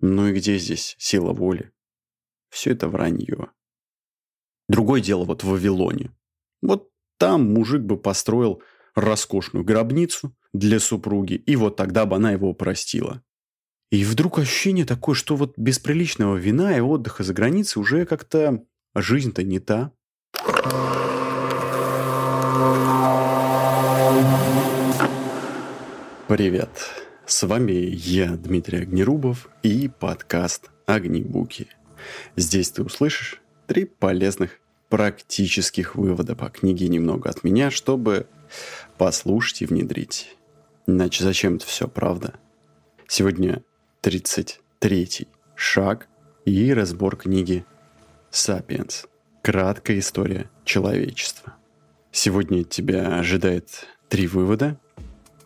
Ну и где здесь сила воли? Все это вранье. Другое дело вот в Вавилоне. Вот там мужик бы построил роскошную гробницу для супруги, и вот тогда бы она его простила. И вдруг ощущение такое, что вот без приличного вина и отдыха за границей уже как-то жизнь-то не та. Привет. С вами я, Дмитрий Огнерубов, и подкаст «Огнебуки». Здесь ты услышишь три полезных практических вывода по книге немного от меня, чтобы послушать и внедрить. Иначе зачем это все, правда? Сегодня 33 шаг и разбор книги «Сапиенс. Краткая история человечества». Сегодня тебя ожидает три вывода –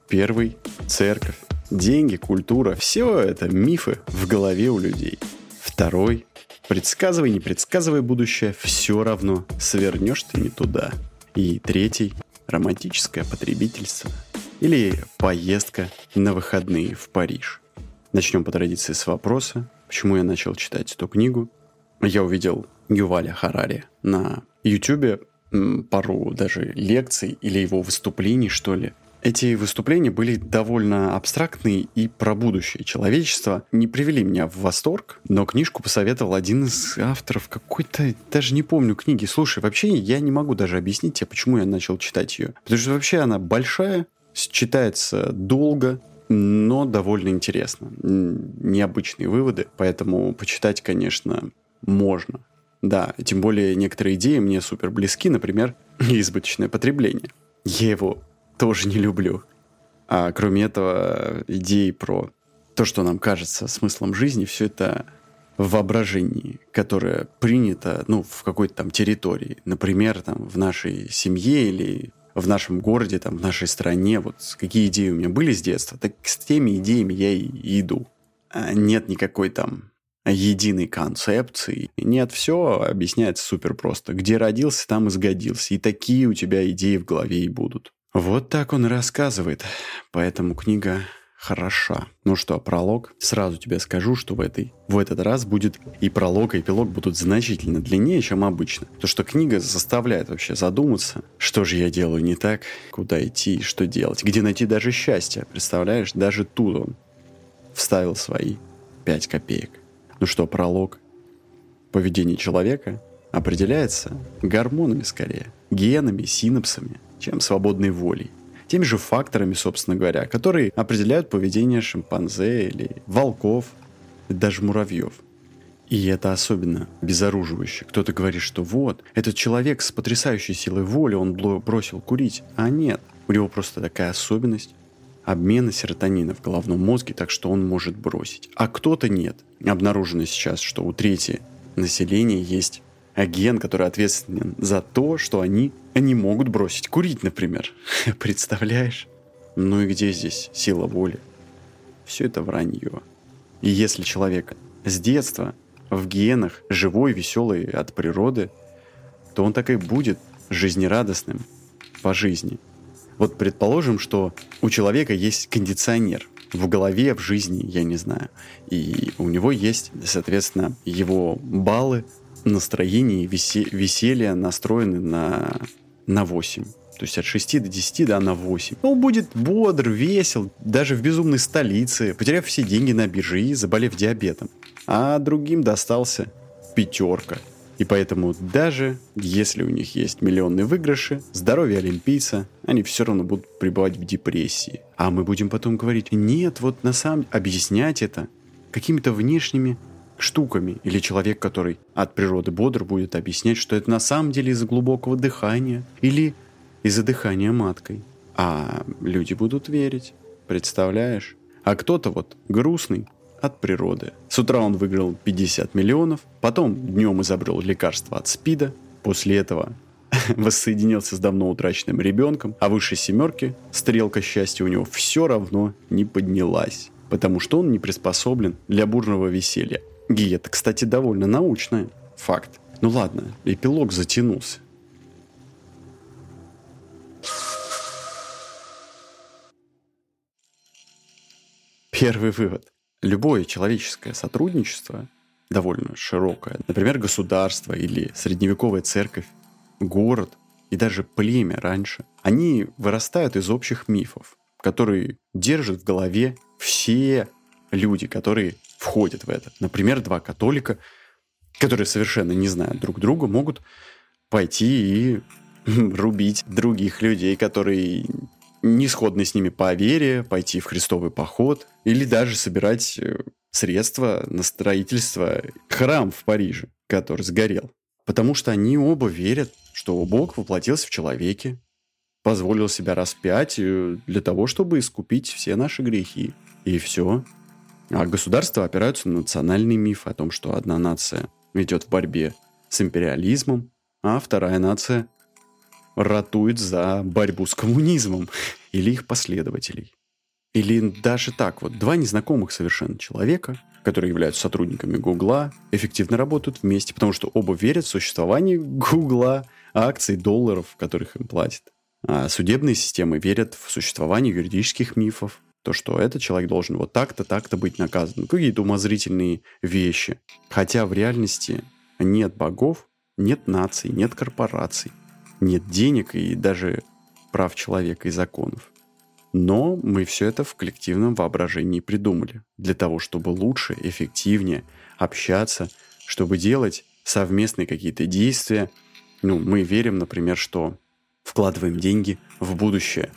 Первый – церковь. Деньги, культура – все это мифы в голове у людей. Второй – предсказывай, не предсказывай будущее, все равно свернешь ты не туда. И третий – романтическое потребительство или поездка на выходные в Париж. Начнем по традиции с вопроса, почему я начал читать эту книгу. Я увидел Юваля Харари на YouTube, пару даже лекций или его выступлений, что ли – эти выступления были довольно абстрактные и про будущее человечества. Не привели меня в восторг, но книжку посоветовал один из авторов какой-то, даже не помню книги. Слушай, вообще я не могу даже объяснить тебе, почему я начал читать ее. Потому что вообще она большая, читается долго, но довольно интересно. Необычные выводы, поэтому почитать, конечно, можно. Да, тем более некоторые идеи мне супер близки, например, избыточное потребление. Я его тоже не люблю. А кроме этого, идеи про то, что нам кажется смыслом жизни, все это в воображении, которое принято, ну, в какой-то там территории. Например, там, в нашей семье или в нашем городе, там, в нашей стране. Вот какие идеи у меня были с детства, так с теми идеями я и иду. А нет никакой там единой концепции. Нет, все объясняется супер просто. Где родился, там и сгодился. И такие у тебя идеи в голове и будут. Вот так он рассказывает, поэтому книга хороша. Ну что, пролог? Сразу тебе скажу, что в, этой, в этот раз будет и пролог, и эпилог будут значительно длиннее, чем обычно. То, что книга заставляет вообще задуматься, что же я делаю не так, куда идти, что делать, где найти даже счастье. Представляешь, даже тут он вставил свои пять копеек. Ну что, пролог? Поведение человека определяется гормонами скорее, генами, синапсами чем свободной волей. Теми же факторами, собственно говоря, которые определяют поведение шимпанзе или волков, даже муравьев. И это особенно безоруживающе. Кто-то говорит, что вот, этот человек с потрясающей силой воли, он бросил курить. А нет, у него просто такая особенность обмена серотонина в головном мозге, так что он может бросить. А кто-то нет. Обнаружено сейчас, что у трети населения есть агент, который ответственен за то, что они не могут бросить курить, например. Представляешь? Ну и где здесь сила воли? Все это вранье. И если человек с детства в генах живой, веселый от природы, то он так и будет жизнерадостным по жизни. Вот предположим, что у человека есть кондиционер в голове, в жизни, я не знаю. И у него есть, соответственно, его баллы настроение веселье настроены на, на 8. То есть от 6 до 10, да, на 8. Он будет бодр, весел, даже в безумной столице, потеряв все деньги на бирже и заболев диабетом. А другим достался пятерка. И поэтому даже если у них есть миллионные выигрыши, здоровье олимпийца, они все равно будут пребывать в депрессии. А мы будем потом говорить, нет, вот на самом объяснять это какими-то внешними штуками. Или человек, который от природы бодр, будет объяснять, что это на самом деле из-за глубокого дыхания или из-за дыхания маткой. А люди будут верить. Представляешь? А кто-то вот грустный от природы. С утра он выиграл 50 миллионов, потом днем изобрел лекарство от СПИДа, после этого воссоединился с давно утраченным ребенком, а выше семерки стрелка счастья у него все равно не поднялась, потому что он не приспособлен для бурного веселья. И это, кстати, довольно научный факт. Ну ладно, эпилог затянулся. Первый вывод. любое человеческое сотрудничество довольно широкое, например, государство или средневековая церковь, город и даже племя раньше, они вырастают из общих мифов, которые держат в голове все люди, которые входят в это. Например, два католика, которые совершенно не знают друг друга, могут пойти и рубить других людей, которые не сходны с ними по вере, пойти в христовый поход или даже собирать э, средства на строительство храм в Париже, который сгорел. Потому что они оба верят, что Бог воплотился в человеке, позволил себя распять э, для того, чтобы искупить все наши грехи. И все. А государства опираются на национальный миф о том, что одна нация идет в борьбе с империализмом, а вторая нация ратует за борьбу с коммунизмом или их последователей. Или даже так вот, два незнакомых совершенно человека, которые являются сотрудниками Гугла, эффективно работают вместе, потому что оба верят в существование Гугла, акций, долларов, которых им платят. А судебные системы верят в существование юридических мифов, то, что этот человек должен вот так-то, так-то быть наказан. Какие-то умозрительные вещи. Хотя в реальности нет богов, нет наций, нет корпораций, нет денег и даже прав человека и законов. Но мы все это в коллективном воображении придумали. Для того, чтобы лучше, эффективнее общаться, чтобы делать совместные какие-то действия. Ну, мы верим, например, что вкладываем деньги в будущее,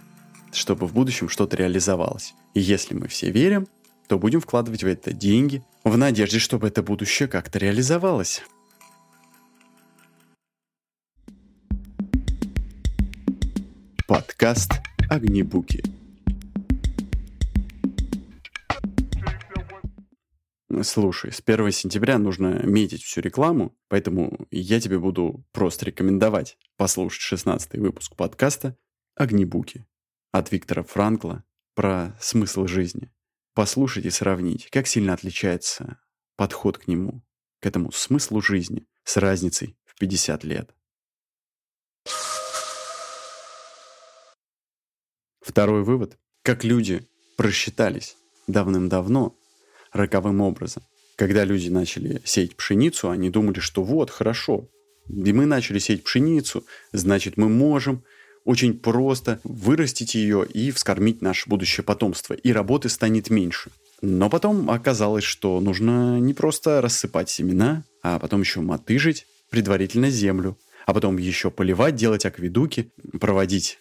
чтобы в будущем что-то реализовалось. И если мы все верим, то будем вкладывать в это деньги в надежде, чтобы это будущее как-то реализовалось. Подкаст «Огнебуки». Слушай, с 1 сентября нужно метить всю рекламу, поэтому я тебе буду просто рекомендовать послушать 16 выпуск подкаста «Огнебуки» от Виктора Франкла про смысл жизни. Послушать и сравнить, как сильно отличается подход к нему, к этому смыслу жизни с разницей в 50 лет. Второй вывод. Как люди просчитались давным-давно роковым образом. Когда люди начали сеять пшеницу, они думали, что вот, хорошо, и мы начали сеять пшеницу, значит, мы можем очень просто вырастить ее и вскормить наше будущее потомство, и работы станет меньше. Но потом оказалось, что нужно не просто рассыпать семена, а потом еще мотыжить предварительно землю, а потом еще поливать, делать акведуки, проводить,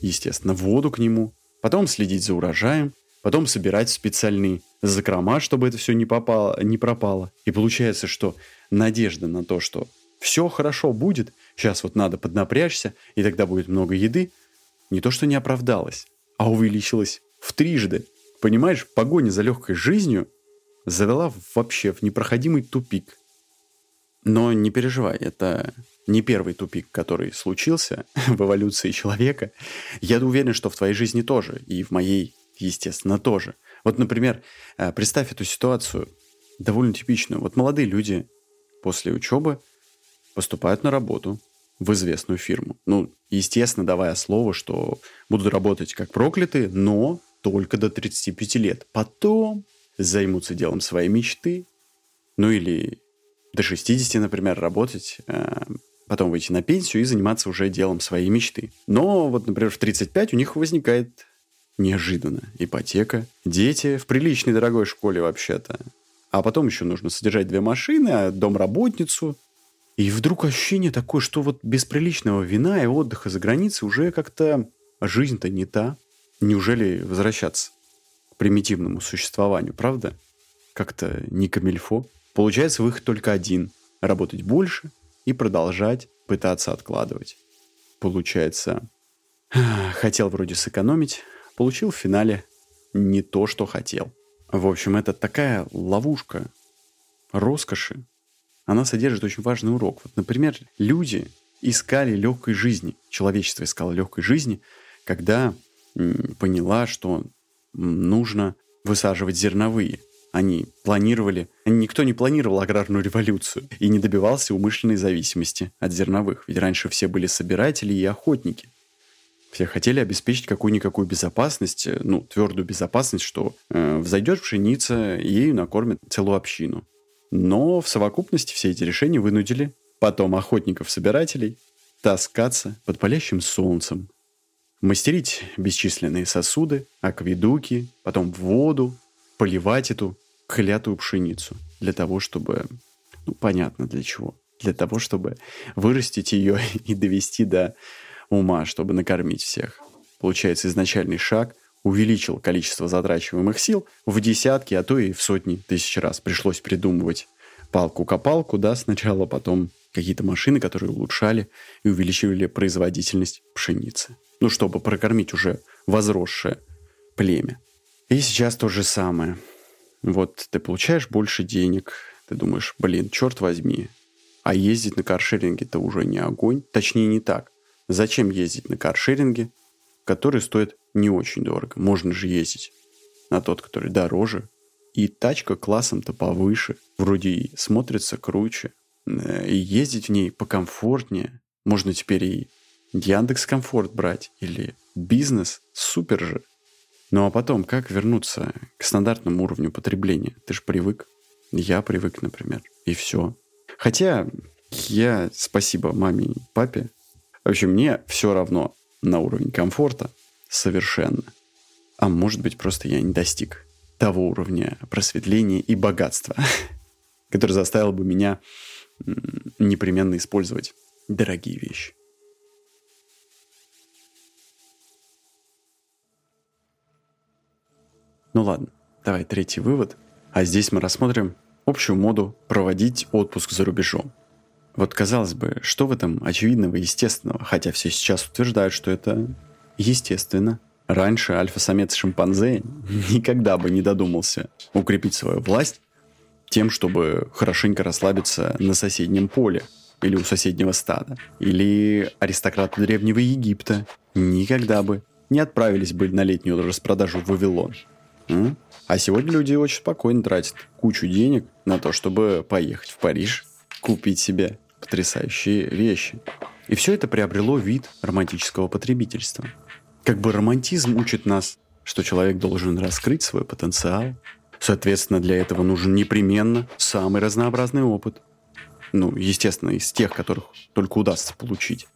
естественно, воду к нему, потом следить за урожаем, потом собирать специальные закрома, чтобы это все не, попало, не пропало. И получается, что надежда на то, что все хорошо будет, сейчас вот надо поднапрячься, и тогда будет много еды, не то что не оправдалась, а увеличилась в трижды. Понимаешь, погоня за легкой жизнью завела вообще в непроходимый тупик. Но не переживай, это не первый тупик, который случился в эволюции человека. Я уверен, что в твоей жизни тоже, и в моей, естественно, тоже. Вот, например, э, представь эту ситуацию, довольно типичную. Вот молодые люди после учебы поступают на работу в известную фирму. Ну, естественно, давая слово, что будут работать как проклятые, но только до 35 лет. Потом займутся делом своей мечты, ну или до 60, например, работать э, потом выйти на пенсию и заниматься уже делом своей мечты. Но вот, например, в 35 у них возникает неожиданно ипотека, дети в приличной дорогой школе вообще-то. А потом еще нужно содержать две машины, а домработницу. И вдруг ощущение такое, что вот без приличного вина и отдыха за границей уже как-то жизнь-то не та. Неужели возвращаться к примитивному существованию, правда? Как-то не камильфо. Получается выход только один – работать больше – и продолжать пытаться откладывать. Получается, хотел вроде сэкономить, получил в финале не то, что хотел. В общем, это такая ловушка роскоши. Она содержит очень важный урок. Вот, например, люди искали легкой жизни, человечество искало легкой жизни, когда поняла, что нужно высаживать зерновые – они планировали... Никто не планировал аграрную революцию и не добивался умышленной зависимости от зерновых. Ведь раньше все были собиратели и охотники. Все хотели обеспечить какую-никакую безопасность, э, ну, твердую безопасность, что э, взойдет пшеница, ею накормят целую общину. Но в совокупности все эти решения вынудили потом охотников-собирателей таскаться под палящим солнцем, мастерить бесчисленные сосуды, акведуки, потом воду, поливать эту клятую пшеницу для того, чтобы... Ну, понятно для чего. Для того, чтобы вырастить ее и довести до ума, чтобы накормить всех. Получается, изначальный шаг увеличил количество затрачиваемых сил в десятки, а то и в сотни тысяч раз. Пришлось придумывать палку-копалку, да, сначала, потом какие-то машины, которые улучшали и увеличивали производительность пшеницы. Ну, чтобы прокормить уже возросшее племя. И сейчас то же самое. Вот ты получаешь больше денег, ты думаешь, блин, черт возьми, а ездить на каршеринге-то уже не огонь. Точнее, не так. Зачем ездить на каршеринге, который стоит не очень дорого? Можно же ездить на тот, который дороже. И тачка классом-то повыше. Вроде и смотрится круче. Э, и ездить в ней покомфортнее. Можно теперь и Яндекс Комфорт брать или бизнес. Супер же. Ну а потом, как вернуться к стандартному уровню потребления? Ты же привык. Я привык, например. И все. Хотя я, спасибо маме и папе, вообще мне все равно на уровень комфорта совершенно. А может быть, просто я не достиг того уровня просветления и богатства, который заставил бы меня непременно использовать дорогие вещи. Ну ладно, давай третий вывод. А здесь мы рассмотрим общую моду проводить отпуск за рубежом. Вот казалось бы, что в этом очевидного естественного, хотя все сейчас утверждают, что это естественно. Раньше альфа-самец шимпанзе никогда бы не додумался укрепить свою власть тем, чтобы хорошенько расслабиться на соседнем поле или у соседнего стада. Или аристократы Древнего Египта никогда бы не отправились бы на летнюю распродажу в Вавилон. А сегодня люди очень спокойно тратят кучу денег на то, чтобы поехать в Париж, купить себе потрясающие вещи. И все это приобрело вид романтического потребительства. Как бы романтизм учит нас, что человек должен раскрыть свой потенциал. Соответственно, для этого нужен непременно самый разнообразный опыт. Ну, естественно, из тех, которых только удастся получить.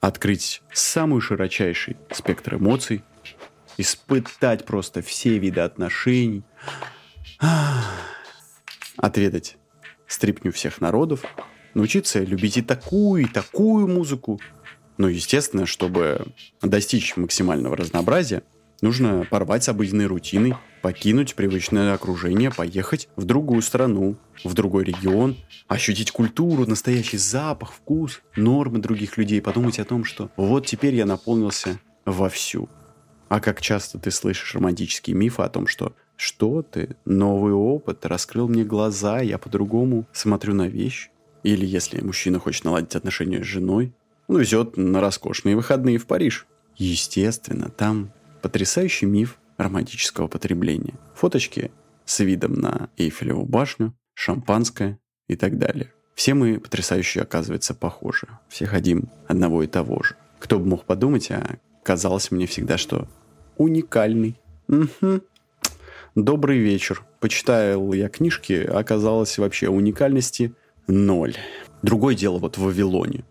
Открыть самый широчайший спектр эмоций, испытать просто все виды отношений, отведать стрипню всех народов, научиться любить и такую, и такую музыку. Но, естественно, чтобы достичь максимального разнообразия, нужно порвать с обыденной рутиной, покинуть привычное окружение, поехать в другую страну, в другой регион, ощутить культуру, настоящий запах, вкус, нормы других людей, подумать о том, что вот теперь я наполнился вовсю. А как часто ты слышишь романтические мифы о том, что «что ты? Новый опыт раскрыл мне глаза, я по-другому смотрю на вещи». Или если мужчина хочет наладить отношения с женой, он везет на роскошные выходные в Париж. Естественно, там потрясающий миф романтического потребления. Фоточки с видом на Эйфелеву башню, шампанское и так далее. Все мы потрясающе, оказывается, похожи. Все хотим одного и того же. Кто бы мог подумать, а казалось мне всегда, что уникальный. Угу. Добрый вечер. Почитал я книжки, оказалось вообще уникальности ноль. Другое дело вот в Вавилоне.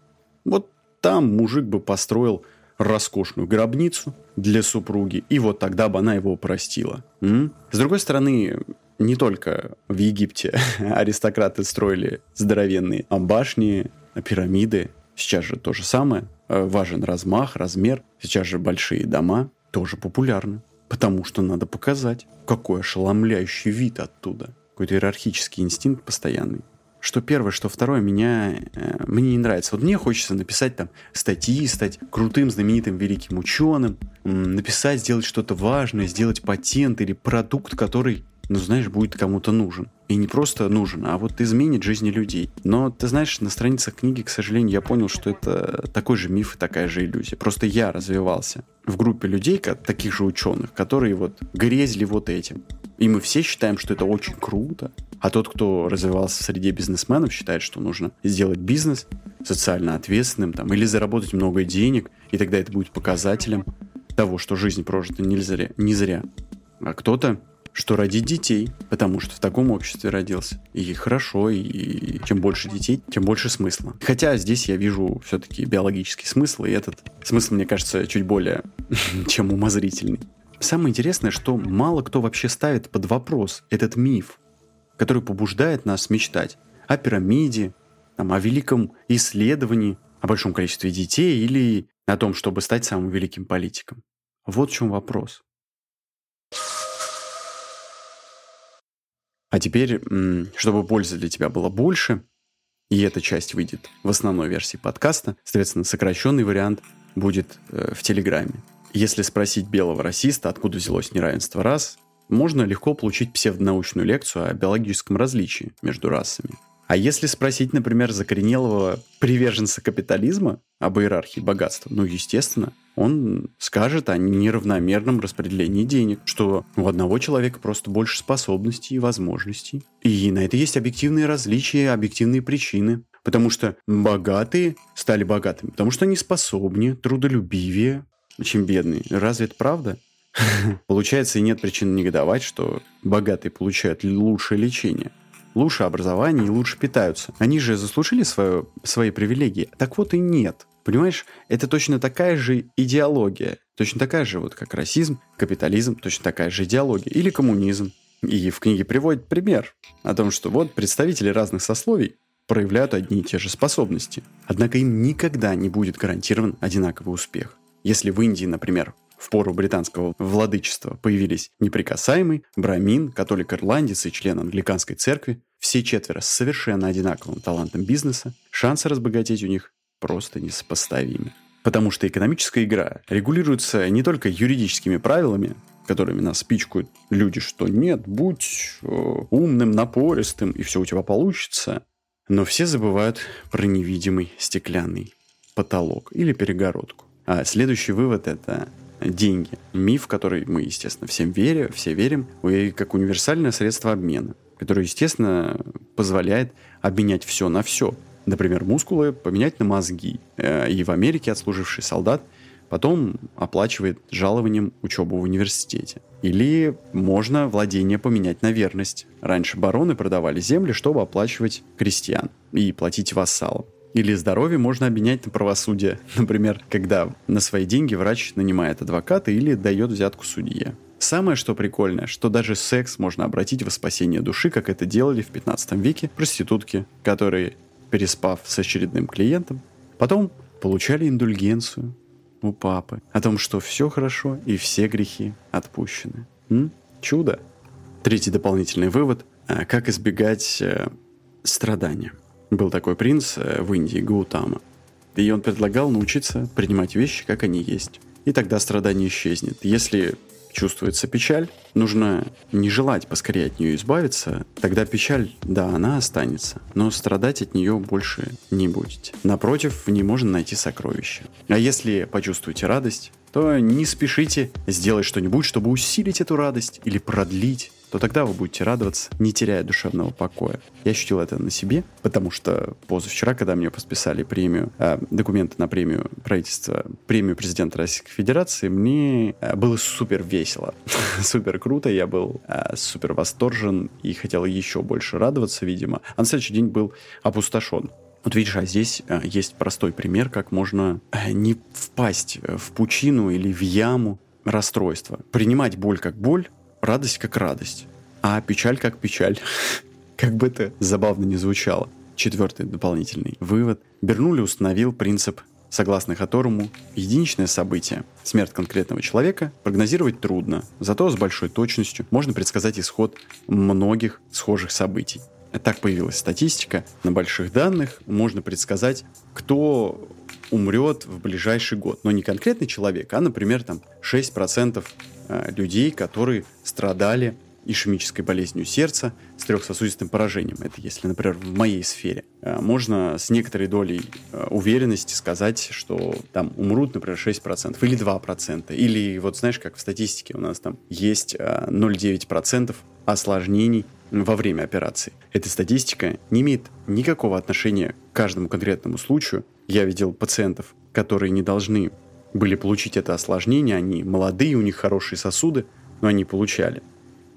Вот там мужик бы построил роскошную гробницу для супруги, и вот тогда бы она его простила. М? С другой стороны, не только в Египте аристократы строили здоровенные башни, пирамиды. Сейчас же то же самое. Э, важен размах, размер. Сейчас же большие дома тоже популярны. Потому что надо показать, какой ошеломляющий вид оттуда. Какой-то иерархический инстинкт постоянный. Что первое, что второе, меня, э, мне не нравится. Вот мне хочется написать там статьи, стать крутым, знаменитым, великим ученым, написать, сделать что-то важное, сделать патент или продукт, который ну, знаешь, будет кому-то нужен. И не просто нужен, а вот изменит жизни людей. Но, ты знаешь, на страницах книги, к сожалению, я понял, что это такой же миф и такая же иллюзия. Просто я развивался в группе людей, как, таких же ученых, которые вот грезили вот этим. И мы все считаем, что это очень круто. А тот, кто развивался в среде бизнесменов, считает, что нужно сделать бизнес социально ответственным там, или заработать много денег, и тогда это будет показателем того, что жизнь прожита не зря. Не зря. А кто-то что родить детей, потому что в таком обществе родился. И хорошо, и чем больше детей, тем больше смысла. Хотя здесь я вижу все-таки биологический смысл, и этот смысл, мне кажется, чуть более, чем умозрительный. Самое интересное, что мало кто вообще ставит под вопрос этот миф, который побуждает нас мечтать о пирамиде, там, о великом исследовании, о большом количестве детей или о том, чтобы стать самым великим политиком. Вот в чем вопрос. А теперь, чтобы пользы для тебя было больше, и эта часть выйдет в основной версии подкаста, соответственно, сокращенный вариант будет э, в Телеграме. Если спросить белого расиста, откуда взялось неравенство рас, можно легко получить псевдонаучную лекцию о биологическом различии между расами. А если спросить, например, закоренелого приверженца капитализма об иерархии богатства, ну, естественно, он скажет о неравномерном распределении денег, что у одного человека просто больше способностей и возможностей. И на это есть объективные различия, объективные причины. Потому что богатые стали богатыми, потому что они способнее, трудолюбивее, чем бедные. Разве это правда? Получается, и нет причин негодовать, что богатые получают лучшее лечение, лучше образование и лучше питаются. Они же заслужили свое, свои привилегии. Так вот и нет. Понимаешь, это точно такая же идеология, точно такая же, вот как расизм, капитализм, точно такая же идеология, или коммунизм. И в книге приводит пример о том, что вот представители разных сословий проявляют одни и те же способности. Однако им никогда не будет гарантирован одинаковый успех. Если в Индии, например, в пору британского владычества появились неприкасаемый, брамин, католик-ирландец и член англиканской церкви, все четверо с совершенно одинаковым талантом бизнеса, шансы разбогатеть у них просто несопоставимы. Потому что экономическая игра регулируется не только юридическими правилами, которыми нас пичкают люди, что нет, будь э, умным, напористым, и все у тебя получится. Но все забывают про невидимый стеклянный потолок или перегородку. А следующий вывод – это деньги. Миф, который мы, естественно, всем верим, все верим, как универсальное средство обмена, которое, естественно, позволяет обменять все на все – например, мускулы поменять на мозги. Э, и в Америке отслуживший солдат потом оплачивает жалованием учебу в университете. Или можно владение поменять на верность. Раньше бароны продавали земли, чтобы оплачивать крестьян и платить вассалам. Или здоровье можно обменять на правосудие. Например, когда на свои деньги врач нанимает адвоката или дает взятку судье. Самое что прикольное, что даже секс можно обратить во спасение души, как это делали в 15 веке проститутки, которые переспав с очередным клиентом, потом получали индульгенцию у папы о том, что все хорошо и все грехи отпущены. М? Чудо. Третий дополнительный вывод. А, как избегать э, страдания. Был такой принц э, в Индии, Гаутама. И он предлагал научиться принимать вещи, как они есть. И тогда страдание исчезнет. Если чувствуется печаль, нужно не желать поскорее от нее избавиться, тогда печаль, да, она останется, но страдать от нее больше не будете. Напротив, в ней можно найти сокровища. А если почувствуете радость, то не спешите сделать что-нибудь, чтобы усилить эту радость или продлить то тогда вы будете радоваться, не теряя душевного покоя. Я ощутил это на себе, потому что позавчера, когда мне подписали премию, э, документы на премию правительства, премию президента Российской Федерации, мне э, было супер весело, супер круто, я был э, супер восторжен и хотел еще больше радоваться, видимо. А на следующий день был опустошен. Вот видишь, а здесь э, есть простой пример, как можно э, не впасть в пучину или в яму расстройства. Принимать боль как боль, радость как радость, а печаль как печаль. Как бы это забавно не звучало. Четвертый дополнительный вывод. Бернули установил принцип, согласно которому единичное событие, смерть конкретного человека, прогнозировать трудно, зато с большой точностью можно предсказать исход многих схожих событий. Так появилась статистика. На больших данных можно предсказать, кто умрет в ближайший год. Но не конкретный человек, а, например, там 6% Э, людей, которые страдали ишемической болезнью сердца, с трехсосудистым поражением. Это если, например, в моей сфере. А, можно с некоторой долей а, уверенности сказать, что там умрут, например, 6% или 2%. Или вот знаешь, как в статистике у нас там есть 0,9% осложнений во время операции. Эта статистика не имеет никакого отношения к каждому конкретному случаю. Я видел пациентов, которые не должны были получить это осложнение, они молодые, у них хорошие сосуды, но они получали.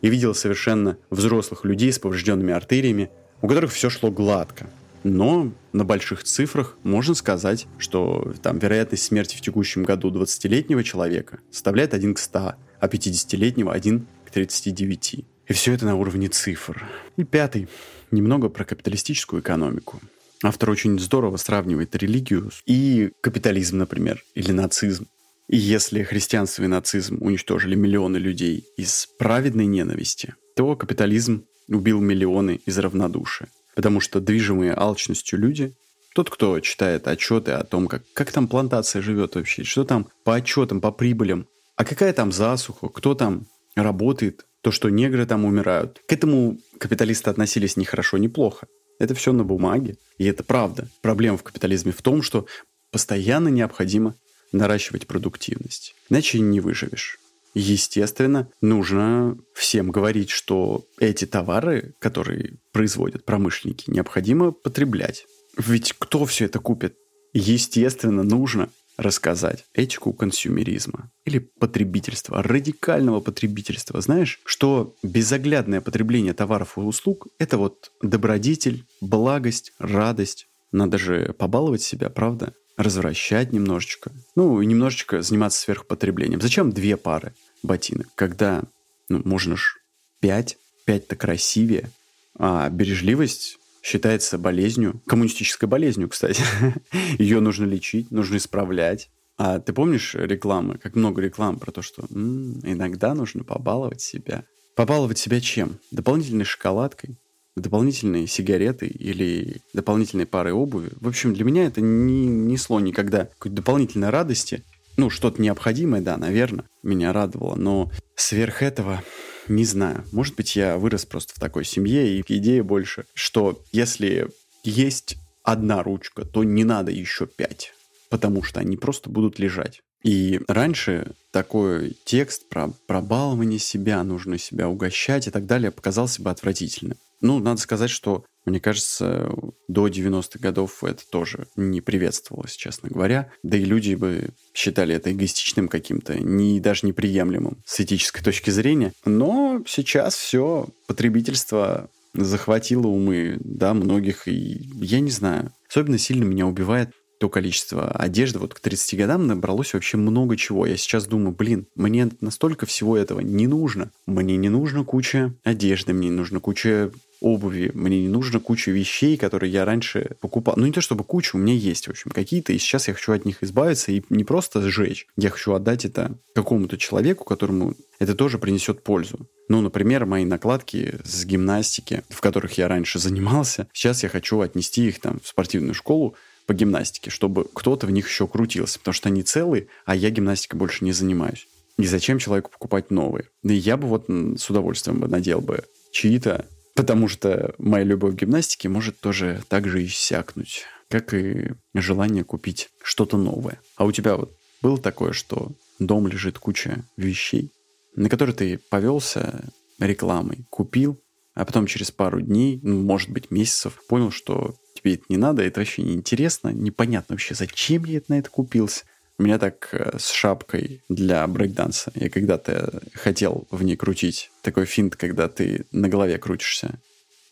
И видел совершенно взрослых людей с поврежденными артериями, у которых все шло гладко. Но на больших цифрах можно сказать, что там вероятность смерти в текущем году 20-летнего человека составляет 1 к 100, а 50-летнего 1 к 39. И все это на уровне цифр. И пятый. Немного про капиталистическую экономику. Автор очень здорово сравнивает религию и капитализм, например, или нацизм. И если христианство и нацизм уничтожили миллионы людей из праведной ненависти, то капитализм убил миллионы из равнодушия. Потому что движимые алчностью люди, тот, кто читает отчеты о том, как, как там плантация живет вообще, что там по отчетам, по прибылям, а какая там засуха, кто там работает, то, что негры там умирают. К этому капиталисты относились ни хорошо, ни плохо. Это все на бумаге, и это правда. Проблема в капитализме в том, что постоянно необходимо наращивать продуктивность, иначе не выживешь. Естественно, нужно всем говорить, что эти товары, которые производят промышленники, необходимо потреблять. Ведь кто все это купит? Естественно, нужно рассказать этику консюмеризма или потребительства, радикального потребительства. Знаешь, что безоглядное потребление товаров и услуг – это вот добродетель, благость, радость. Надо же побаловать себя, правда? Развращать немножечко. Ну, и немножечко заниматься сверхпотреблением. Зачем две пары ботинок, когда ну, можно ж пять, пять-то красивее, а бережливость считается болезнью, коммунистической болезнью, кстати. Ее нужно лечить, нужно исправлять. А ты помнишь рекламы, как много реклам про то, что м-м, иногда нужно побаловать себя? Побаловать себя чем? Дополнительной шоколадкой, дополнительной сигаретой или дополнительной парой обуви. В общем, для меня это не несло никогда какой-то дополнительной радости. Ну, что-то необходимое, да, наверное, меня радовало, но сверх этого не знаю. Может быть, я вырос просто в такой семье, и идея больше, что если есть одна ручка, то не надо еще пять, потому что они просто будут лежать. И раньше такой текст про пробалование себя, нужно себя угощать и так далее показался бы отвратительным. Ну, надо сказать, что мне кажется, до 90-х годов это тоже не приветствовалось, честно говоря. Да и люди бы считали это эгоистичным каким-то, не, даже неприемлемым с этической точки зрения. Но сейчас все потребительство захватило умы, да, многих, и я не знаю. Особенно сильно меня убивает то количество одежды, вот к 30 годам набралось вообще много чего. Я сейчас думаю, блин, мне настолько всего этого не нужно. Мне не нужно куча одежды, мне не нужно куча обуви, мне не нужно куча вещей, которые я раньше покупал. Ну, не то чтобы куча, у меня есть, в общем, какие-то, и сейчас я хочу от них избавиться и не просто сжечь. Я хочу отдать это какому-то человеку, которому это тоже принесет пользу. Ну, например, мои накладки с гимнастики, в которых я раньше занимался, сейчас я хочу отнести их там в спортивную школу, по гимнастике, чтобы кто-то в них еще крутился, потому что они целые, а я гимнастикой больше не занимаюсь. И зачем человеку покупать новые? Да я бы вот с удовольствием бы надел бы чьи-то Потому что моя любовь к гимнастике может тоже так же иссякнуть, как и желание купить что-то новое. А у тебя вот было такое, что дом лежит куча вещей, на которые ты повелся рекламой, купил, а потом через пару дней, ну, может быть, месяцев, понял, что тебе это не надо, это вообще неинтересно, непонятно вообще, зачем я на это купился. У меня так э, с шапкой для брейкданса. Я когда-то хотел в ней крутить. Такой финт, когда ты на голове крутишься.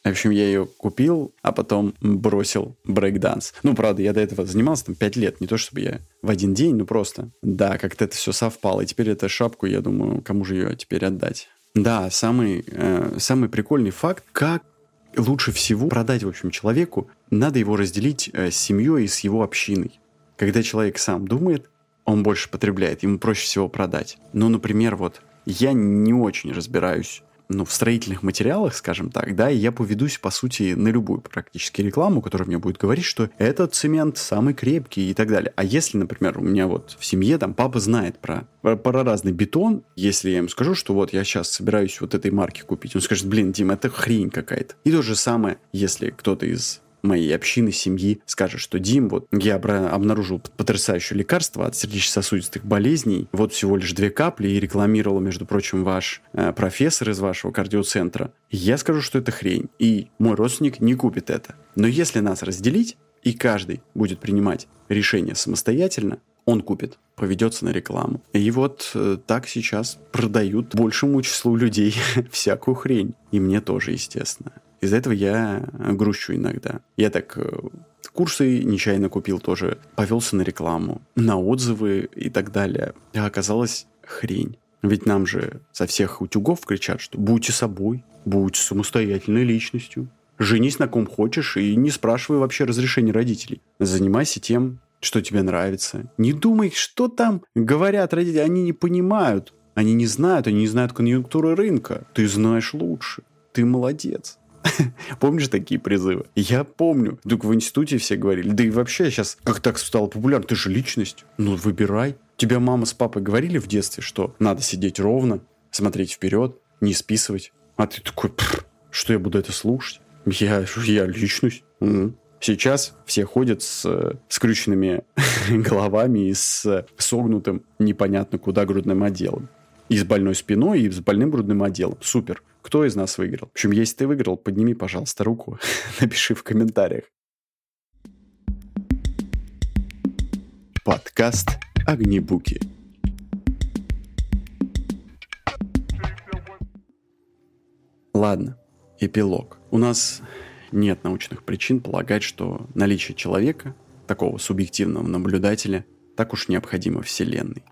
В общем, я ее купил, а потом бросил брейкданс. Ну, правда, я до этого занимался там 5 лет. Не то, чтобы я в один день, ну просто. Да, как-то это все совпало. И теперь эту шапку, я думаю, кому же ее теперь отдать? Да, самый, э, самый прикольный факт, как лучше всего продать, в общем, человеку, надо его разделить э, с семьей и с его общиной. Когда человек сам думает, он больше потребляет, ему проще всего продать. Ну, например, вот я не очень разбираюсь ну, в строительных материалах, скажем так, да, и я поведусь, по сути, на любую практически рекламу, которая мне будет говорить, что этот цемент самый крепкий и так далее. А если, например, у меня вот в семье там папа знает про, про разный бетон, если я ему скажу, что вот я сейчас собираюсь вот этой марки купить, он скажет, блин, Дим, это хрень какая-то. И то же самое, если кто-то из моей общины, семьи скажет, что Дим, вот я обнаружил потрясающее лекарство от сердечно-сосудистых болезней, вот всего лишь две капли, и рекламировал, между прочим, ваш э, профессор из вашего кардиоцентра. Я скажу, что это хрень, и мой родственник не купит это. Но если нас разделить, и каждый будет принимать решение самостоятельно, он купит, поведется на рекламу. И вот э, так сейчас продают большему числу людей всякую хрень. И мне тоже, естественно. Из-за этого я грущу иногда. Я так э, курсы нечаянно купил тоже, повелся на рекламу, на отзывы и так далее. А оказалось хрень. Ведь нам же со всех утюгов кричат, что будьте собой, будь самостоятельной личностью. Женись на ком хочешь и не спрашивай вообще разрешения родителей. Занимайся тем, что тебе нравится. Не думай, что там говорят родители, они не понимают. Они не знают, они не знают конъюнктуры рынка. Ты знаешь лучше. Ты молодец. Помнишь такие призывы? Я помню. Только в институте все говорили. Да и вообще сейчас как так стало популярно. Ты же личность. Ну, выбирай. Тебя мама с папой говорили в детстве, что надо сидеть ровно, смотреть вперед, не списывать. А ты такой, что я буду это слушать? Я, я личность. Угу. Сейчас все ходят с скрюченными головами и с согнутым непонятно куда грудным отделом. И с больной спиной, и с больным грудным отделом. Супер. Кто из нас выиграл? В общем, если ты выиграл, подними, пожалуйста, руку, напиши в комментариях. Подкаст «Огнебуки». Ладно, эпилог. У нас нет научных причин полагать, что наличие человека, такого субъективного наблюдателя, так уж необходимо Вселенной.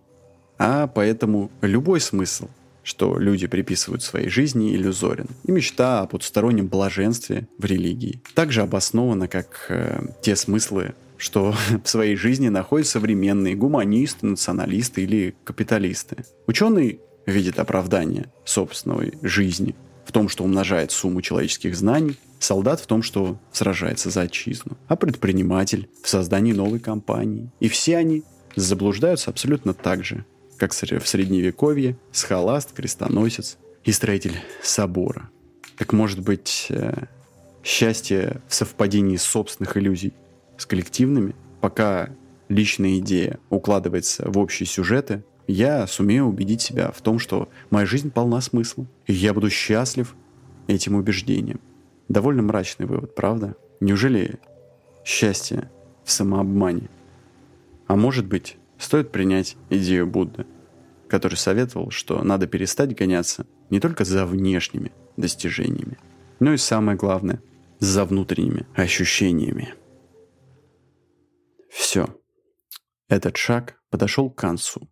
А поэтому любой смысл – что люди приписывают своей жизни, иллюзорен. И мечта о потустороннем блаженстве в религии также обоснована как э, те смыслы, что в своей жизни находят современные гуманисты, националисты или капиталисты. Ученый видит оправдание собственной жизни в том, что умножает сумму человеческих знаний, солдат в том, что сражается за отчизну, а предприниматель в создании новой компании. И все они заблуждаются абсолютно так же, как в Средневековье, схоласт, крестоносец и строитель собора. Так может быть, э, счастье в совпадении собственных иллюзий с коллективными, пока личная идея укладывается в общие сюжеты, я сумею убедить себя в том, что моя жизнь полна смысла, и я буду счастлив этим убеждением. Довольно мрачный вывод, правда? Неужели счастье в самообмане? А может быть, стоит принять идею Будды, который советовал, что надо перестать гоняться не только за внешними достижениями, но и самое главное, за внутренними ощущениями. Все. Этот шаг подошел к концу.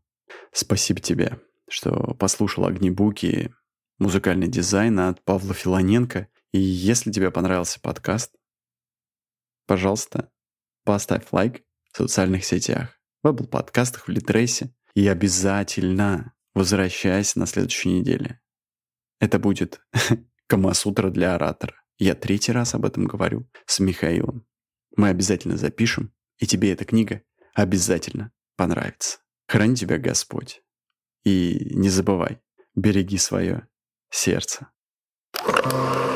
Спасибо тебе, что послушал «Огнебуки», музыкальный дизайн от Павла Филоненко. И если тебе понравился подкаст, пожалуйста, поставь лайк в социальных сетях в Apple подкастах, в Литресе. И обязательно возвращайся на следующей неделе. Это будет Камасутра для оратора. Я третий раз об этом говорю с Михаилом. Мы обязательно запишем, и тебе эта книга обязательно понравится. Храни тебя Господь. И не забывай, береги свое сердце. thank